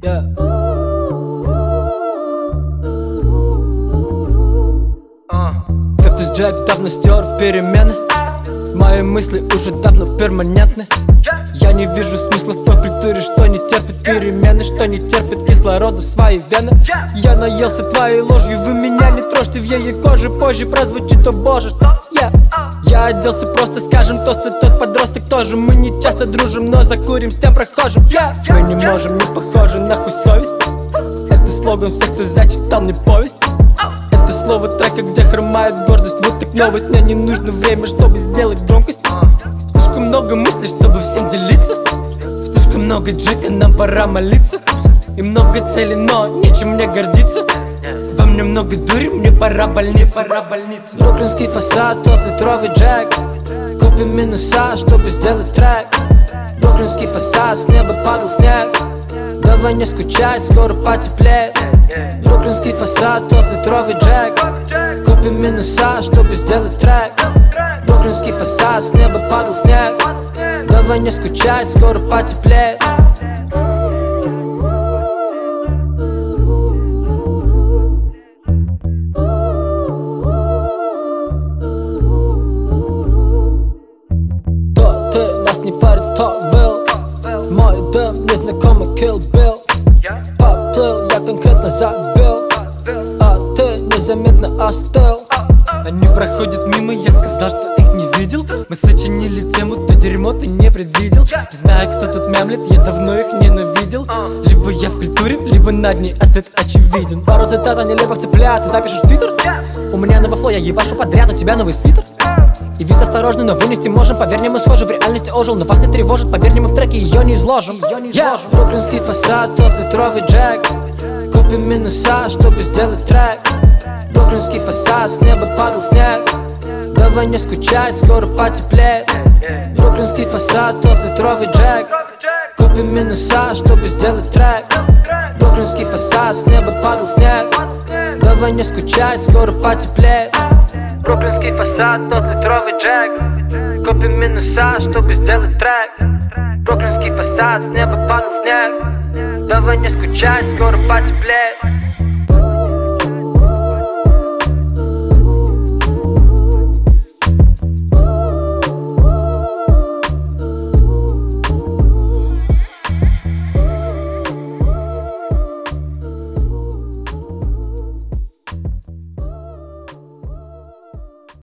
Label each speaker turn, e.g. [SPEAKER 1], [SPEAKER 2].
[SPEAKER 1] Как ты с Джек давно стер перемены. Мои мысли уже давно перманентны. Я не вижу смысла в той культуре, что не терпит перемены Что не терпит кислорода в свои вены. Я наелся твоей ложью, вы меня не трожьте В ее коже позже прозвучит, о боже, что я? Оделся просто, скажем, тост и тот подросток тоже. Мы не часто дружим, но закурим с тем прохожим. Мы не можем, не похожи, нахуй совесть. Это слоган всех, кто зачитал мне повесть. Это слово трека, где хромает гордость Вот так новость, мне не нужно время, чтобы сделать громкость Слишком много мыслей, чтобы всем делиться. Слишком много джека, нам пора молиться. И много целей, но нечем мне гордиться. Во мне много дури, мне пора больница Пора больница Бруклинский фасад, тот литровый джек. Купим минуса, чтобы сделать трек. Бруклинский фасад, с неба падал снег. Давай не скучать, скоро потеплеет. Бруклинский фасад, тот литровый джек. Купим минуса, чтобы сделать трек Бруклинский фасад, с неба падал снег. Давай не скучать, скоро потеплеет. То ты нас не парит, то Мой дым, незнакомый Kill Поплыл, я конкретно забил А ты незаметно остыл. Они проходят мимо, я сказал, что не видел. Мы сочинили тему, то дерьмо ты не предвидел. Не знаю, кто тут мямлет, я давно их ненавидел. Либо я в культуре, либо над ней ответ очевиден. Пару цитат о нелепых цыплят, ты запишешь в твиттер? У меня новый фло, я ебашу подряд, у тебя новый свитер? И вид осторожный, но вынести можем Поверь мне, мы схожи, в реальности ожил. Но вас не тревожит, поверь мы в треке ее не изложим. Я Бруклинский фасад, тот литровый джек. Купим минуса, чтобы сделать трек. Бруклинский фасад, с неба падал снег Давай не скучать, скоро потеплеет. Бруклинский фасад, тот литровый джек. Купим минуса, чтобы сделать трек. Бруклинский фасад, с неба падал снег. Давай не скучать, скоро потеплеет. Бруклинский фасад, тот литровый джек. Купим минуса, чтобы сделать трек. Бруклинский фасад, с неба падал снег. Давай не скучать, скоро потеплеет